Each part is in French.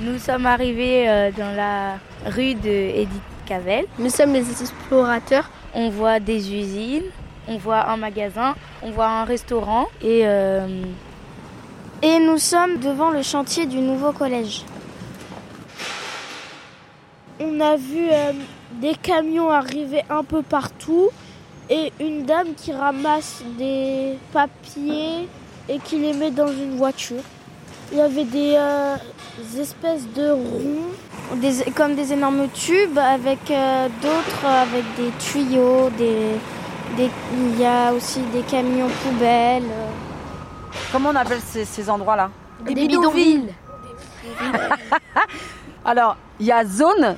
Nous sommes arrivés euh, dans la rue de Edith Cavell. Nous sommes les explorateurs. On voit des usines, on voit un magasin, on voit un restaurant et... Euh, et nous sommes devant le chantier du nouveau collège. On a vu euh, des camions arriver un peu partout et une dame qui ramasse des papiers et qui les met dans une voiture. Il y avait des, euh, espèces de ronds, comme des énormes tubes avec euh, d'autres avec des tuyaux, des, il y a aussi des camions poubelles. Comment on appelle ces, endroits-là? Des, bidonvilles. Alors, il y a zone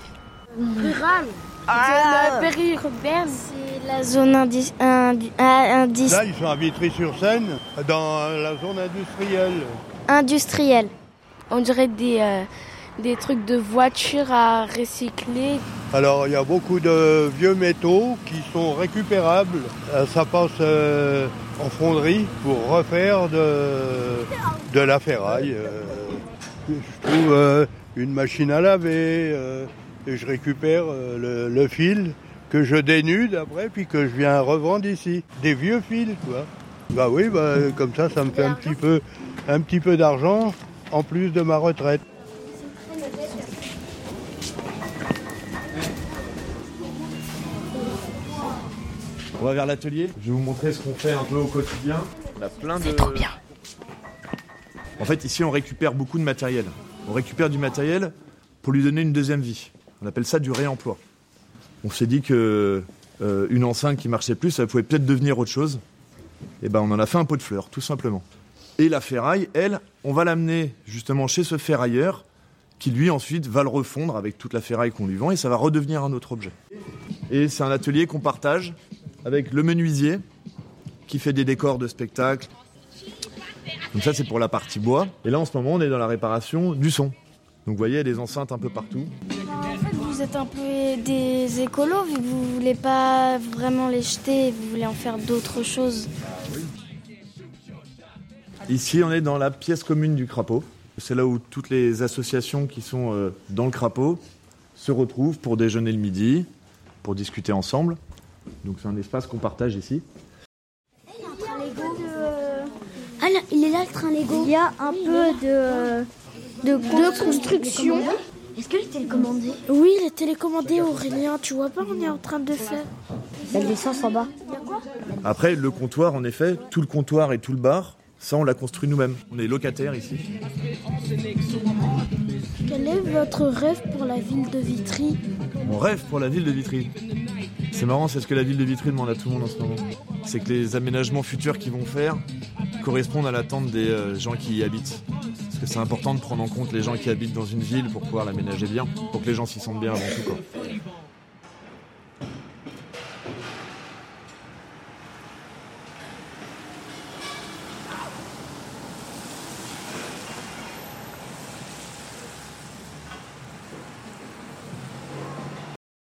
rurale. Ah. Périurbaine. C'est la zone indice. Là, ils sont à Vitry-sur-Seine, dans la zone industrielle. Industrielle. On dirait des, euh, trucs de voitures à recycler. Alors, il y a beaucoup de vieux métaux qui sont récupérables. Euh, ça passe euh, en fonderie pour refaire de, la ferraille. je trouve une machine à laver et je récupère le, fil que je dénude après, puis que je viens revendre ici. Des vieux fils, quoi. Bah oui, bah, comme ça, ça me fait un petit peu, un petit peu d'argent en plus de ma retraite. On va vers l'atelier. Je vais vous montrer ce qu'on fait un peu au quotidien. On a plein de. trop bien. En fait, ici, on récupère beaucoup de matériel. On récupère du matériel pour lui donner une deuxième vie. On appelle ça du réemploi. On s'est dit que euh, une enceinte qui marchait plus, ça pouvait peut-être devenir autre chose. Et ben on en a fait un pot de fleurs, tout simplement. Et la ferraille, elle, on va l'amener justement chez ce ferrailleur qui lui ensuite va le refondre avec toute la ferraille qu'on lui vend et ça va redevenir un autre objet. Et c'est un atelier qu'on partage avec le menuisier qui fait des décors de spectacle. Donc ça c'est pour la partie bois. Et là en ce moment on est dans la réparation du son. Donc vous voyez, il y a des enceintes un peu partout vous êtes un peu des écolos vu que vous voulez pas vraiment les jeter, vous voulez en faire d'autres choses. Ici, on est dans la pièce commune du crapaud. C'est là où toutes les associations qui sont euh, dans le crapaud se retrouvent pour déjeuner le midi, pour discuter ensemble. Donc c'est un espace qu'on partage ici. Ah, il est là le train Lego. Il y a un peu de, de, de construction. Est-ce que est télécommandé Oui, il est télécommandé, Aurélien. Tu vois pas, on est en train de faire. Il y a de l'essence en bas. Après, le comptoir, en effet, tout le comptoir et tout le bar, ça, on l'a construit nous-mêmes. On est locataires ici. Quel est votre rêve pour la ville de Vitry Mon rêve pour la ville de Vitry C'est marrant, c'est ce que la ville de Vitry demande à tout le monde en ce moment. C'est que les aménagements futurs qu'ils vont faire correspondent à l'attente des euh, gens qui y habitent que c'est important de prendre en compte les gens qui habitent dans une ville pour pouvoir l'aménager bien, pour que les gens s'y sentent bien avant tout.